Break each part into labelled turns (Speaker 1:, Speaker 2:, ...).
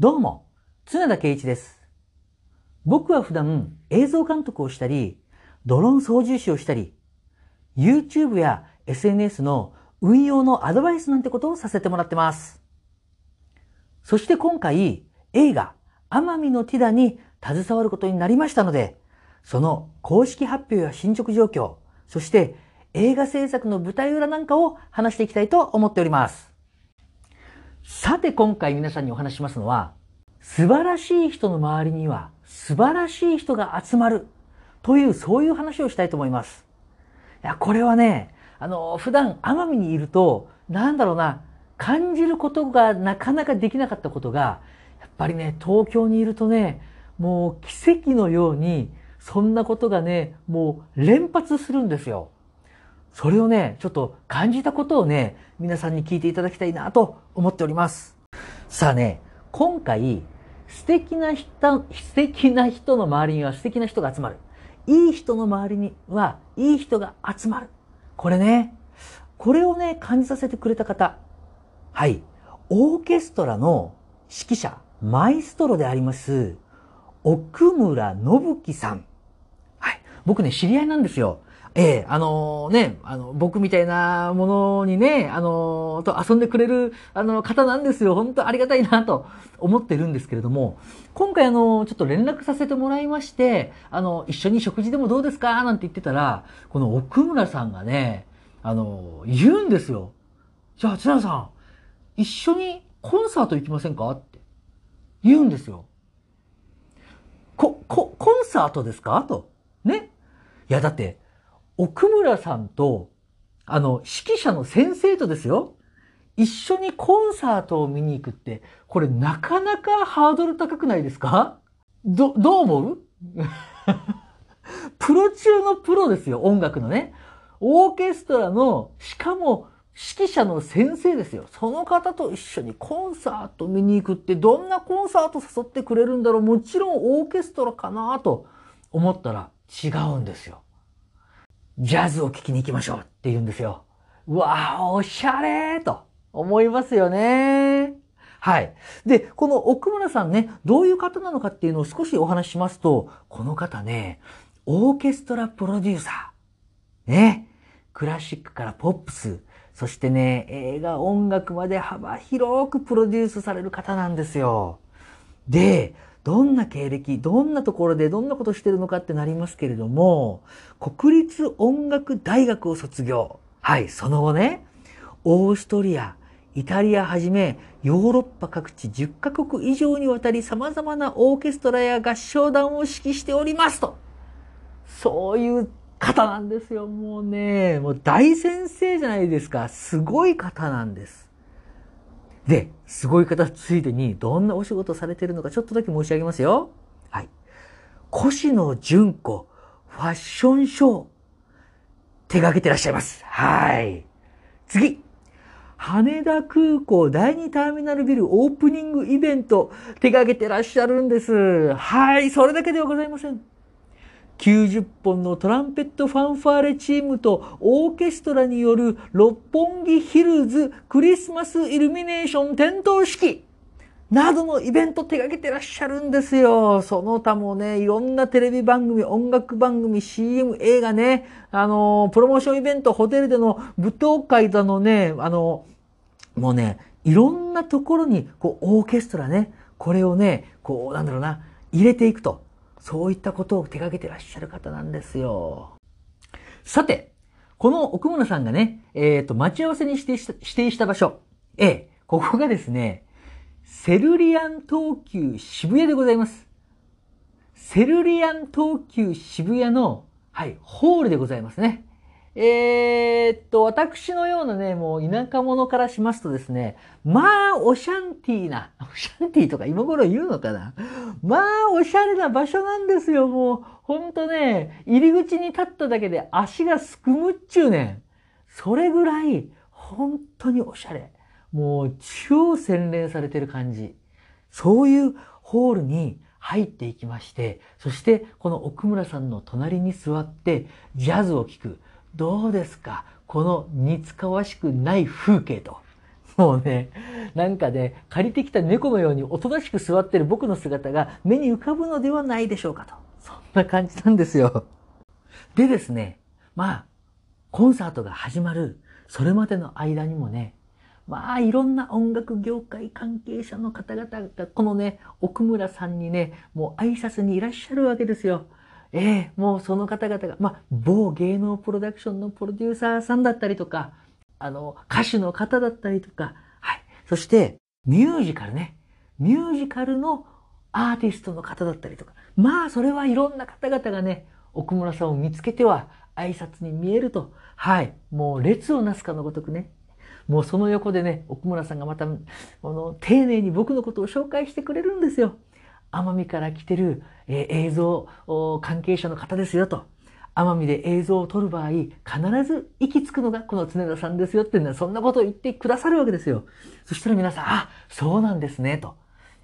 Speaker 1: どうも、常田圭一です。僕は普段映像監督をしたり、ドローン操縦士をしたり、YouTube や SNS の運用のアドバイスなんてことをさせてもらってます。そして今回、映画、奄美のティダに携わることになりましたので、その公式発表や進捗状況、そして映画制作の舞台裏なんかを話していきたいと思っております。さて今回皆さんにお話しますのは、素晴らしい人の周りには素晴らしい人が集まるというそういう話をしたいと思います。いや、これはね、あの、普段奄美にいると、なんだろうな、感じることがなかなかできなかったことが、やっぱりね、東京にいるとね、もう奇跡のように、そんなことがね、もう連発するんですよ。それをね、ちょっと感じたことをね、皆さんに聞いていただきたいなと思っております。さあね、今回、素敵な人、素敵な人の周りには素敵な人が集まる。いい人の周りにはいい人が集まる。これね、これをね、感じさせてくれた方。はい。オーケストラの指揮者、マイストロであります、奥村信樹さん。はい。僕ね、知り合いなんですよ。ええあのね、あの、僕みたいなものにね、あのと遊んでくれる、あの、方なんですよ。本当ありがたいなと思ってるんですけれども、今回あの、ちょっと連絡させてもらいまして、あの、一緒に食事でもどうですか？なんて言ってたら、この奥村さんがね、あの、言うんですよ。じゃあ、津田さん、一緒にコンサート行きませんか？って言うんですよ。こ、こ、コンサートですか？と。ね。いや、だって、奥村さんと、あの、指揮者の先生とですよ。一緒にコンサートを見に行くって、これなかなかハードル高くないですか？ど、どう思う？プロ中のプロですよ、音楽のね。オーケストラの、しかも指揮者の先生ですよ。その方と一緒にコンサート見に行くって、どんなコンサート誘ってくれるんだろうもちろんオーケストラかなと思ったら違うんですよ。ジャズを聴きに行きましょうって言うんですよ。うわあ、おしゃれーと思いますよね。はい。で、この奥村さんね、どういう方なのかっていうのを少しお話ししますと、この方ね、オーケストラプロデューサー。ね。クラシックからポップス、そしてね、映画、音楽まで幅広くプロデュースされる方なんですよ。で、どんな経歴、どんなところでどんなことしてるのかってなりますけれども、国立音楽大学を卒業。はい、その後ね、オーストリア、イタリアはじめ、ヨーロッパ各地10カ国以上にわたり様々なオーケストラや合唱団を指揮しておりますと。そういう方なんですよ。もうね、もう大先生じゃないですか。すごい方なんです。で、すごい方ついでにどんなお仕事されてるのかちょっとだけ申し上げますよ。はい。越野純子ファッションショー手掛けてらっしゃいます。はい。次。羽田空港第2ターミナルビルオープニングイベント手掛けてらっしゃるんです。はい。それだけではございません。90本のトランペットファンファーレチームとオーケストラによる六本木ヒルズクリスマスイルミネーション点灯式などのイベント手掛けてらっしゃるんですよ。その他もね、いろんなテレビ番組、音楽番組、CM、映画ね、あの、プロモーションイベント、ホテルでの舞踏会だのね、あの、もうね、いろんなところに、こう、オーケストラね、これをね、こう、なんだろうな、入れていくと。そういったことを手掛けてらっしゃる方なんですよ。さて、この奥村さんがね、えっ、と、待ち合わせに指定した指定した場所。ええ、ここがですね、セルリアン東急渋谷でございます。セルリアン東急渋谷の、はい、ホールでございますね。えー、っと、私のようなね、もう田舎者からしますとですね、まあ、おシャンティーな、おシャンティーとか今頃言うのかなまあ、おしゃれな場所なんですよ、もう。ほんとね、入り口に立っただけで足がすくむっちゅうねん。それぐらい、本当におしゃれ。もう、超洗練されてる感じ。そういうホールに入っていきまして、そしてこの奥村さんの隣に座ってジャズを聴く。どうですか？この似つかわしくない風景と。もうね、なんかね、借りてきた猫のようにおとなしく座ってる僕の姿が目に浮かぶのではないでしょうかと。そんな感じなんですよ。でですね、まあ、コンサートが始まる、それまでの間にもね、まあ、いろんな音楽業界関係者の方々が、このね、奥村さんにね、もう挨拶にいらっしゃるわけですよ。ええもうその方々が、まあ、某芸能プロダクションのプロデューサーさんだったりとか、あの、歌手の方だったりとか、はい。そして、ミュージカルね。ミュージカルのアーティストの方だったりとか。まあ、それはいろんな方々がね、奥村さんを見つけては挨拶に見えると。はい。もう列をなすかのごとくね。もうその横でね、奥村さんがまた、この、丁寧に僕のことを紹介してくれるんですよ。奄美から来てる、え、映像関係者の方ですよと。奄美で映像を撮る場合、必ず行き着くのがこの常田さんですよっていうのは、そんなことを言ってくださるわけですよ。そしたら皆さん、あ、そうなんですね、と。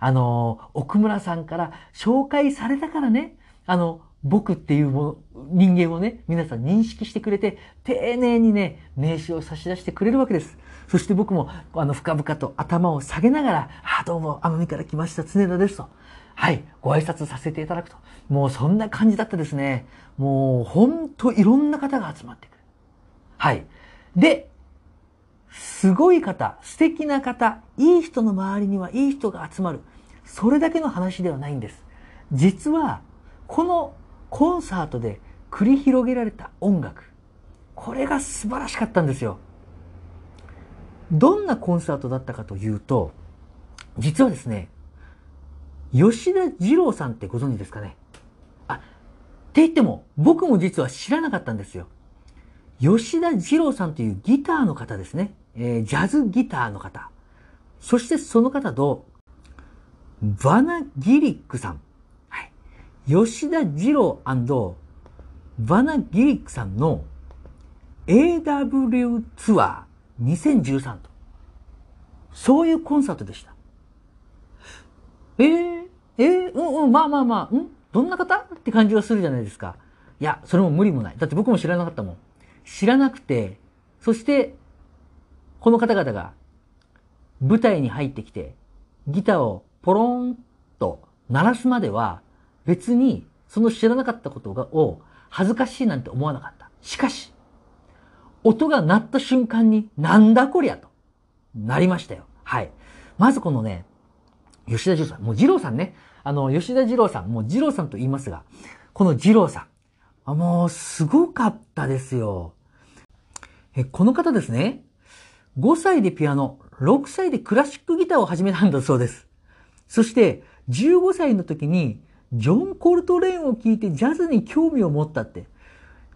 Speaker 1: あの、奥村さんから紹介されたからね、あの、僕っていうもの人間をね、皆さん認識してくれて、丁寧にね、名刺を差し出してくれるわけです。そして僕も、あの、深々と頭を下げながら、あ、どうも、奄美から来ました、常田ですと。はい、ご挨拶させていただくと。もうそんな感じだったですね。もう、ほんといろんな方が集まってくる。はい。で、すごい方、素敵な方、いい人の周りにはいい人が集まる。それだけの話ではないんです。実は、このコンサートで繰り広げられた音楽。これが素晴らしかったんですよ。どんなコンサートだったかというと、実はですね、吉田二郎さんってご存知ですかね？あ、って言っても、僕も実は知らなかったんですよ。吉田二郎さんというギターの方ですね。えー、ジャズギターの方。そしてその方と、バナ・ギリックさん。はい。吉田二郎バナ・ギリックさんの AW ツアー2013と。そういうコンサートでした。えー、えー、うんうん、まあまあまあ、んどんな方？って感じがするじゃないですか。いや、それも無理もない。だって僕も知らなかったもん。知らなくて、そして、この方々が舞台に入ってきて、ギターをポロンと鳴らすまでは、別にその知らなかったことがを恥ずかしいなんて思わなかった。しかし、音が鳴った瞬間に、なんだこりゃと、なりましたよ。はい。まずこのね、吉田二郎さん、もう二郎さんね、あの、吉田二郎さん、もう二郎さんと言いますが、この二郎さん、あもう、すごかったですよ。え、この方ですね、5歳でピアノ、6歳でクラシックギターを始めたんだそうです。そして、15歳の時に、ジョン・コルトレーンを聴いてジャズに興味を持ったって。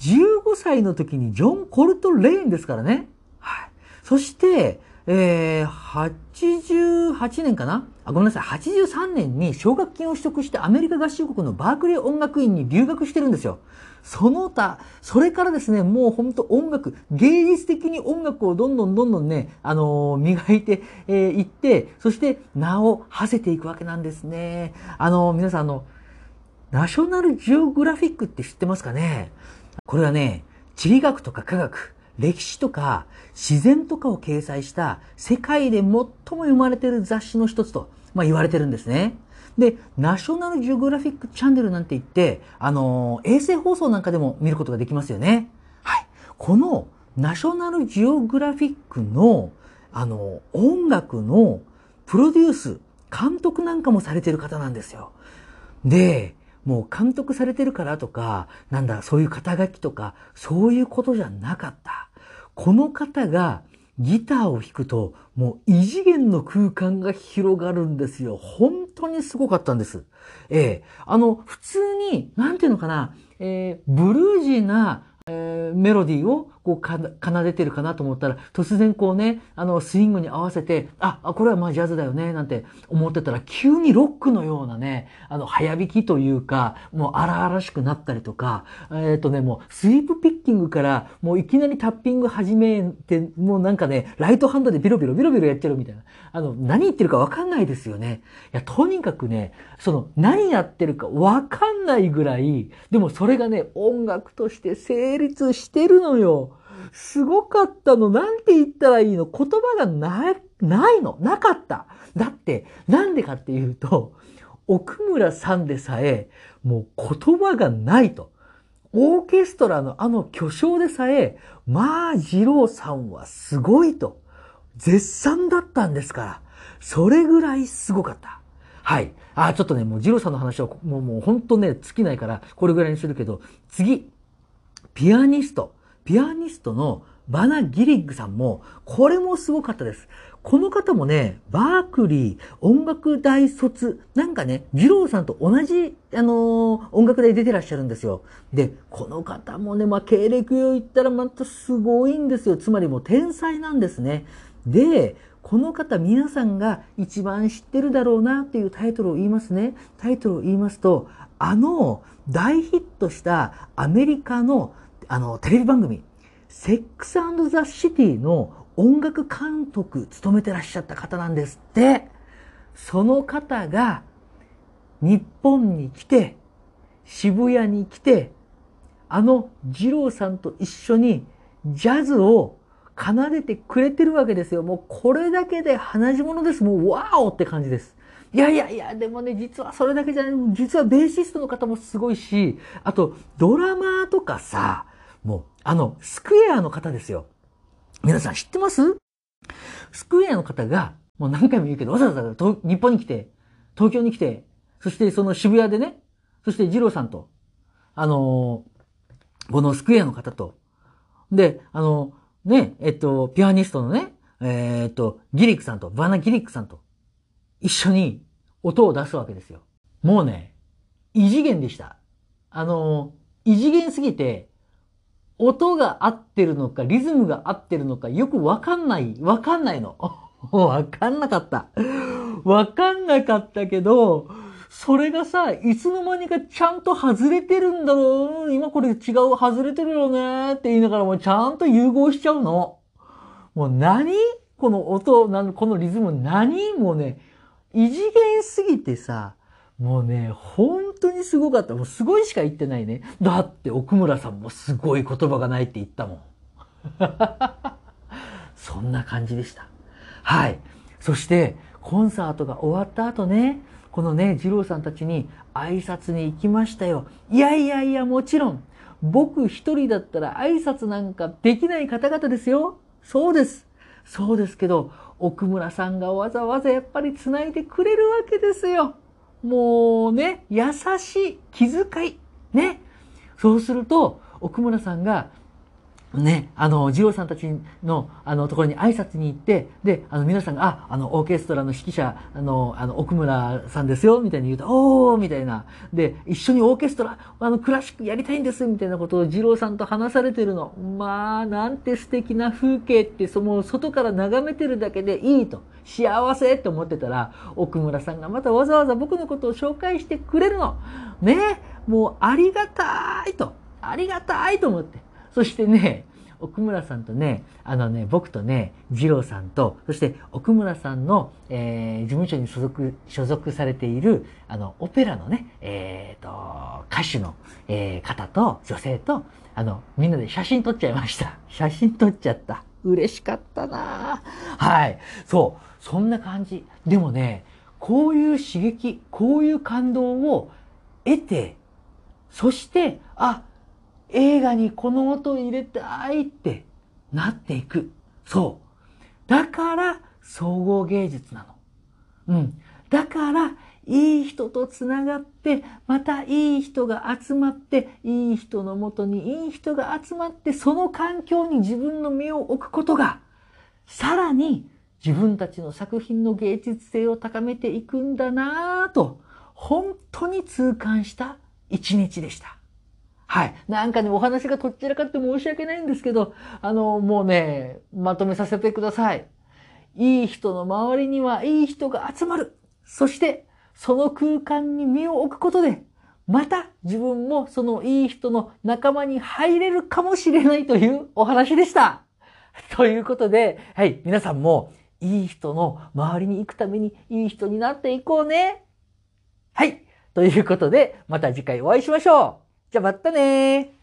Speaker 1: 15歳の時にジョン・コルトレーンですからね。はい。そして、えー、88年かな？あ、ごめんなさい。83年に奨学金を取得してアメリカ合衆国のバークレー音楽院に留学してるんですよ。その他、それからですね、もうほんと音楽、芸術的に音楽をどんどんどんどんね、あのー、磨いてい、えー、って、そして名を馳せていくわけなんですね。あのー、皆さんあの、ナショナルジオグラフィックって知ってますかね？これはね、地理学とか科学、歴史とか自然とかを掲載した世界で最も読まれている雑誌の一つと、まあ、言われてるんですね。で、ナショナルジオグラフィックチャンネルなんて言って、あの衛星放送なんかでも見ることができますよね。はい。このナショナルジオグラフィックの、あの、音楽のプロデュース、監督なんかもされてる方なんですよ。で、もう監督されてるからとか、なんだ、そういう肩書きとか、そういうことじゃなかった。この方がギターを弾くと、もう異次元の空間が広がるんですよ。本当にすごかったんです。ええあの、普通に、なんていうのかな、えー、ブルージーなえー、メロディーをこう奏でてるかなと思ったら、突然こうね、あの、スイングに合わせて、あ、これはまあジャズだよね、なんて思ってたら、急にロックのようなね、あの、早弾きというか、もう荒々しくなったりとか、えっ、ー、とね、もうスイープピッキングから、もういきなりタッピング始めて、もうなんかね、ライトハンドでビロビロビロビロやっちゃうみたいな。あの、何言ってるかわかんないですよね。いや、とにかくね、その、何やってるかわかんないぐらい、でもそれがね、音楽として成立してるのよ。すごかったの。なんて言ったらいいの？言葉がないないの。なかった。だって、なんでかっていうと、奥村さんでさえ、もう言葉がないと。オーケストラのあの巨匠でさえ、まあ、二郎さんはすごいと。絶賛だったんですから。それぐらいすごかった。はい。あ、ちょっとね、もう二郎さんの話は、もう、もう本当ね、尽きないから、これぐらいにするけど、次。ピアニスト。ピアニストのバナ・ギリッグさんも、これもすごかったです。この方もね、バークリー音楽大卒、なんかね、二郎さんと同じ、あのー音楽大出てらっしゃるんですよ。で、この方もね、まあ、経歴を言ったらまたすごいんですよ。つまりもう天才なんですね。で、この方皆さんが一番知ってるだろうなっていうタイトルを言いますね。タイトルを言いますと、あの大ヒットしたアメリカのあのテレビ番組、セックスザ・シティの音楽監督務めてらっしゃった方なんですって。その方が日本に来て、渋谷に来て、あの二郎さんと一緒にジャズを奏でてくれてるわけですよ。もうこれだけで鼻血物です。もうワーオって感じです。いやいやいや、でもね、実はそれだけじゃない、実はベーシストの方もすごいし、あと、ドラマーとかさ、もう、あの、スクエアの方ですよ。皆さん知ってます？スクエアの方が、もう何回も言うけど、わざわざ日本に来て、東京に来て、そしてその渋谷でね、そして二郎さんと、あのーこのスクエアの方と、で、あのね、えっと、ピアニストのね、えーっと、ギリックさんと、バナ・ギリックさんと、一緒に音を出すわけですよ。もうね、異次元でした。あの、異次元すぎて、音が合ってるのか、リズムが合ってるのか、よくわかんない、わかんないの。わかんなかった。わかんなかったけど、それがさ、いつの間にかちゃんと外れてるんだろう。今これ違う、外れてるよねって言いながらもうちゃんと融合しちゃうの。もう何？この音、このリズム何？もうね、異次元すぎてさ、もうね、本当にすごかった。もうすごいしか言ってないね。だって奥村さんもすごい言葉がないって言ったもん。そんな感じでした。はい。そして、コンサートが終わった後ね、このね、二郎さんたちに挨拶に行きましたよ。いやいやいや、もちろん、僕一人だったら挨拶なんかできない方々ですよ。そうです。そうですけど、奥村さんがわざわざやっぱり繋いでくれるわけですよ。もうね、優しい気遣い。ね。そうすると、奥村さんが、ね、あの、二郎さんたちの、あの、ところに挨拶に行って、で、あの、皆さんが、あ、あの、オーケストラの指揮者、あの、あの、奥村さんですよ、みたいに言うと、おー、みたいな。で、一緒にオーケストラ、あの、クラシックやりたいんです、みたいなことを二郎さんと話されてるの。まあ、なんて素敵な風景って、その、外から眺めてるだけでいいと。幸せって思ってたら、奥村さんがまたわざわざ僕のことを紹介してくれるの。ね、もう、ありがたいと。ありがたいと思って。そしてね、奥村さんとね、あのね、僕とね、二郎さんと、そして奥村さんの、えー事務所に所属、所属されている、あの、オペラのね、えーと、歌手の、えー方と、女性と、あの、みんなで写真撮っちゃいました。写真撮っちゃった。嬉しかったなはい。そう。そんな感じ。でもね、こういう刺激、こういう感動を得て、そして、あ、映画にこの音入れたいってなっていく。そう。だから、総合芸術なの。うん。だから、いい人とつながって、またいい人が集まって、いい人のもとにいい人が集まって、その環境に自分の身を置くことが、さらに自分たちの作品の芸術性を高めていくんだなぁと、本当に痛感した一日でした。はい。なんかね、お話がとっちらかって申し訳ないんですけど、あの、もうね、まとめさせてください。いい人の周りにはいい人が集まる。そして、その空間に身を置くことで、また自分もそのいい人の仲間に入れるかもしれないというお話でした。ということで、はい、皆さんもいい人の周りに行くためにいい人になっていこうね。はい。ということで、また次回お会いしましょう。じゃあまたね